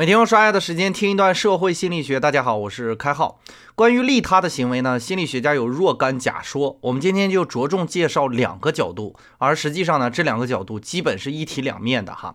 每天用刷牙的时间听一段社会心理学。大家好，我是开浩。关于利他的行为呢，心理学家有若干假说。我们今天就着重介绍两个角度，而实际上呢，这两个角度基本是一体两面的哈。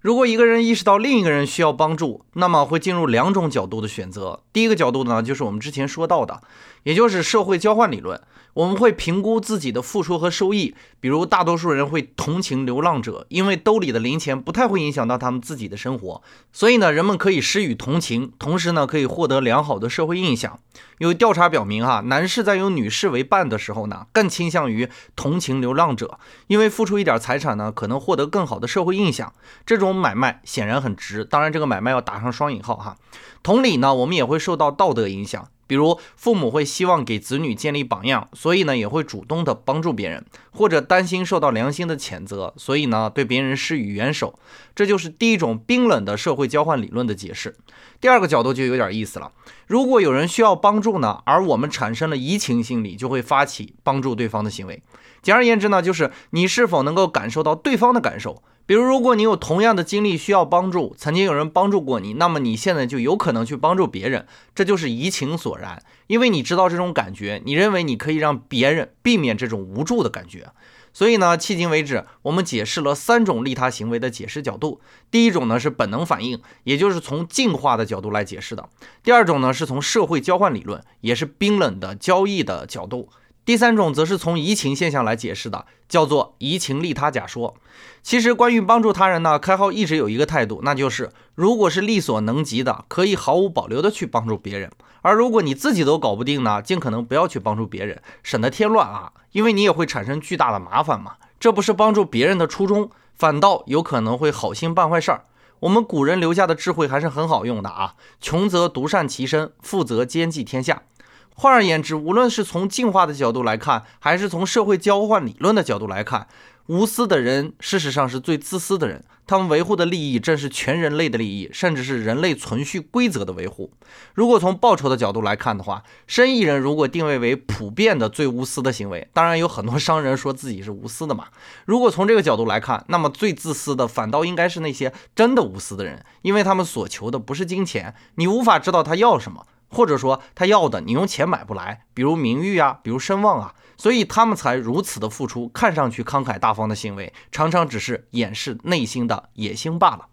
如果一个人意识到另一个人需要帮助，那么会进入两种角度的选择。第一个角度呢，就是我们之前说到的，也就是社会交换理论。我们会评估自己的付出和收益，比如大多数人会同情流浪者，因为兜里的零钱不太会影响到他们自己的生活，所以呢，人们可以施予同情，同时呢，可以获得良好的社会印象。有调查表明，哈，男士在有女士为伴的时候呢，更倾向于同情流浪者，因为付出一点财产呢，可能获得更好的社会印象。这种买卖显然很值，当然这个买卖要打上双引号哈。同理呢，我们也会受到道德影响。比如父母会希望给子女建立榜样，所以呢也会主动的帮助别人，或者担心受到良心的谴责，所以呢对别人施予援手。这就是第一种冰冷的社会交换理论的解释。第二个角度就有点意思了，如果有人需要帮助呢，而我们产生了移情心理，就会发起帮助对方的行为。简而言之呢，就是你是否能够感受到对方的感受。比如，如果你有同样的经历需要帮助，曾经有人帮助过你，那么你现在就有可能去帮助别人，这就是移情所然。因为你知道这种感觉，你认为你可以让别人避免这种无助的感觉。所以呢，迄今为止，我们解释了三种利他行为的解释角度。第一种呢是本能反应，也就是从进化的角度来解释的；第二种呢是从社会交换理论，也是冰冷的交易的角度。第三种则是从移情现象来解释的，叫做移情利他假说。其实关于帮助他人呢，开号一直有一个态度，那就是如果是力所能及的，可以毫无保留的去帮助别人；而如果你自己都搞不定呢，尽可能不要去帮助别人，省得添乱啊，因为你也会产生巨大的麻烦嘛。这不是帮助别人的初衷，反倒有可能会好心办坏事儿。我们古人留下的智慧还是很好用的啊，穷则独善其身，富则兼济天下。换而言之，无论是从进化的角度来看，还是从社会交换理论的角度来看，无私的人事实上是最自私的人。他们维护的利益正是全人类的利益，甚至是人类存续规则的维护。如果从报酬的角度来看的话，生意人如果定位为普遍的最无私的行为，当然有很多商人说自己是无私的嘛。如果从这个角度来看，那么最自私的反倒应该是那些真的无私的人，因为他们所求的不是金钱，你无法知道他要什么。或者说他要的你用钱买不来，比如名誉啊，比如声望啊，所以他们才如此的付出，看上去慷慨大方的行为，常常只是掩饰内心的野心罢了。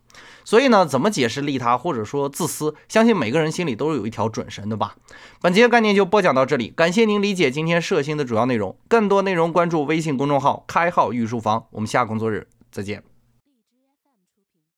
所以呢，怎么解释利他或者说自私？相信每个人心里都是有一条准绳的吧。本节概念就播讲到这里，感谢您理解今天摄星的主要内容。更多内容关注微信公众号“开号御书房”，我们下工作日再见。